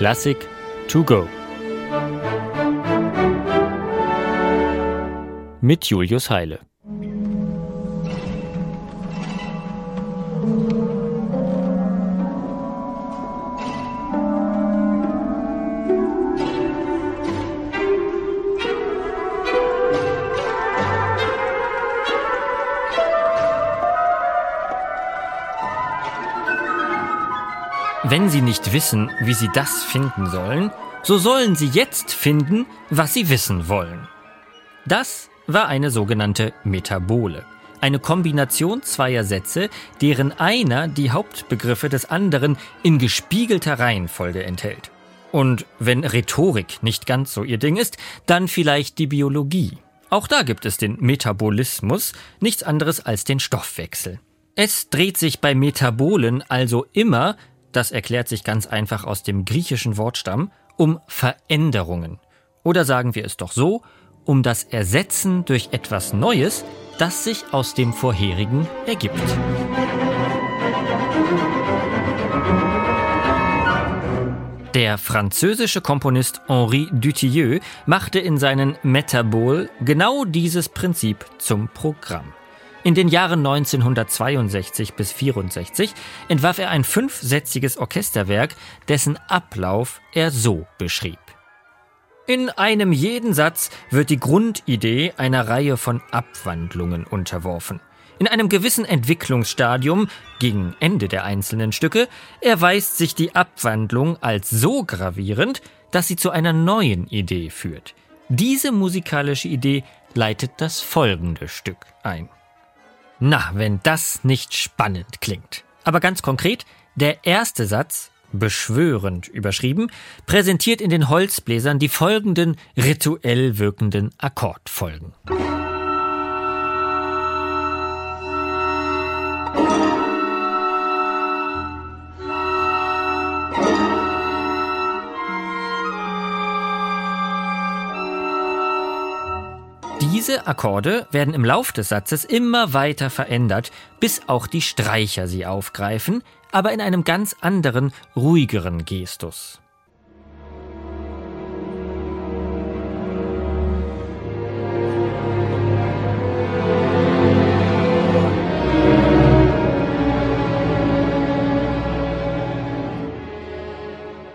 Klassik to go. Mit Julius Heile. Wenn Sie nicht wissen, wie Sie das finden sollen, so sollen Sie jetzt finden, was Sie wissen wollen. Das war eine sogenannte Metabole. Eine Kombination zweier Sätze, deren einer die Hauptbegriffe des anderen in gespiegelter Reihenfolge enthält. Und wenn Rhetorik nicht ganz so ihr Ding ist, dann vielleicht die Biologie. Auch da gibt es den Metabolismus, nichts anderes als den Stoffwechsel. Es dreht sich bei Metabolen also immer das erklärt sich ganz einfach aus dem griechischen Wortstamm, um Veränderungen. Oder sagen wir es doch so, um das Ersetzen durch etwas Neues, das sich aus dem vorherigen ergibt. Der französische Komponist Henri Dutilleux machte in seinen Métaboles genau dieses Prinzip zum Programm. In den Jahren 1962 bis 64 entwarf er ein fünfsätziges Orchesterwerk, dessen Ablauf er so beschrieb. In einem jeden Satz wird die Grundidee einer Reihe von Abwandlungen unterworfen. In einem gewissen Entwicklungsstadium, gegen Ende der einzelnen Stücke, erweist sich die Abwandlung als so gravierend, dass sie zu einer neuen Idee führt. Diese musikalische Idee leitet das folgende Stück ein. Na, wenn das nicht spannend klingt. Aber ganz konkret, der erste Satz, beschwörend überschrieben, präsentiert in den Holzbläsern die folgenden rituell wirkenden Akkordfolgen. Diese Akkorde werden im Lauf des Satzes immer weiter verändert, bis auch die Streicher sie aufgreifen, aber in einem ganz anderen, ruhigeren Gestus.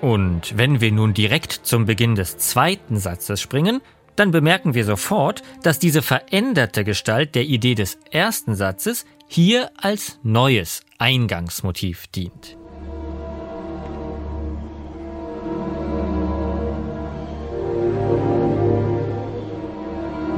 Und wenn wir nun direkt zum Beginn des zweiten Satzes springen, dann bemerken wir sofort, dass diese veränderte Gestalt der Idee des ersten Satzes hier als neues Eingangsmotiv dient.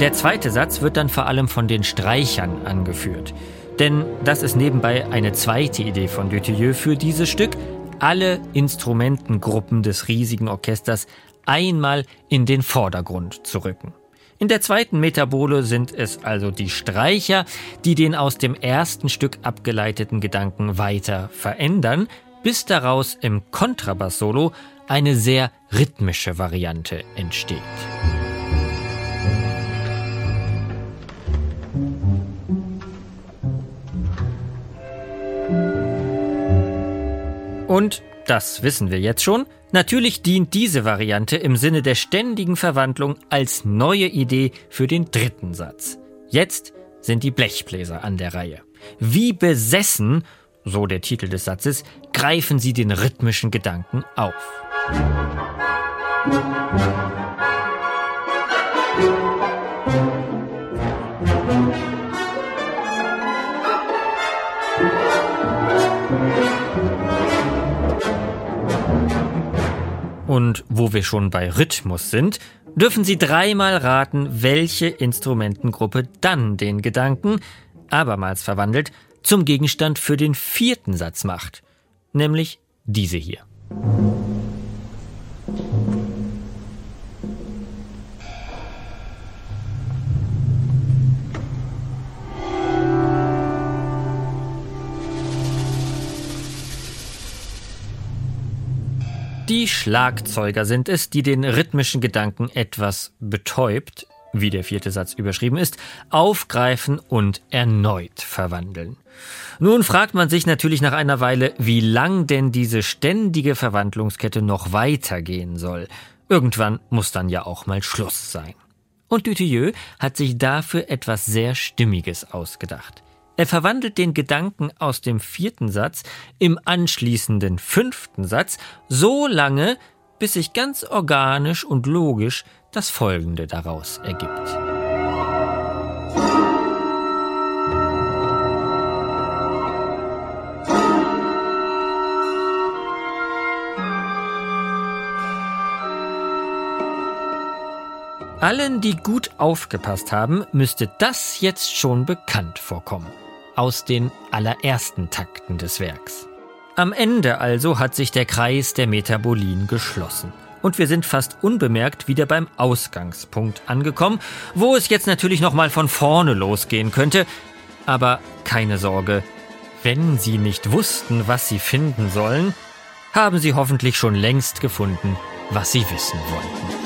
Der zweite Satz wird dann vor allem von den Streichern angeführt. Denn das ist nebenbei eine zweite Idee von Dutilleux für dieses Stück, alle Instrumentengruppen des riesigen Orchesters einmal in den Vordergrund zu rücken. In der zweiten Metabole sind es also die Streicher, die den aus dem ersten Stück abgeleiteten Gedanken weiter verändern, bis daraus im Kontrabass-Solo eine sehr rhythmische Variante entsteht. Und das wissen wir jetzt schon. Natürlich dient diese Variante im Sinne der ständigen Verwandlung als neue Idee für den dritten Satz. Jetzt sind die Blechbläser an der Reihe. Wie besessen, so der Titel des Satzes, greifen sie den rhythmischen Gedanken auf. Musik Und wo wir schon bei Rhythmus sind, dürfen Sie dreimal raten, welche Instrumentengruppe dann den Gedanken, abermals verwandelt, zum Gegenstand für den vierten Satz macht, nämlich diese hier. Die Schlagzeuger sind es, die den rhythmischen Gedanken etwas betäubt, wie der vierte Satz überschrieben ist, aufgreifen und erneut verwandeln. Nun fragt man sich natürlich nach einer Weile, wie lang denn diese ständige Verwandlungskette noch weitergehen soll. Irgendwann muss dann ja auch mal Schluss sein. Und Dutilleux hat sich dafür etwas sehr Stimmiges ausgedacht. Er verwandelt den Gedanken aus dem vierten Satz im anschließenden fünften Satz so lange, bis sich ganz organisch und logisch das Folgende daraus ergibt. Allen, die gut aufgepasst haben, müsste das jetzt schon bekannt vorkommen. Aus den allerersten Takten des Werks. Am Ende also hat sich der Kreis der Metabolin geschlossen. Und wir sind fast unbemerkt wieder beim Ausgangspunkt angekommen, wo es jetzt natürlich nochmal von vorne losgehen könnte. Aber keine Sorge, wenn Sie nicht wussten, was Sie finden sollen, haben Sie hoffentlich schon längst gefunden, was Sie wissen wollten.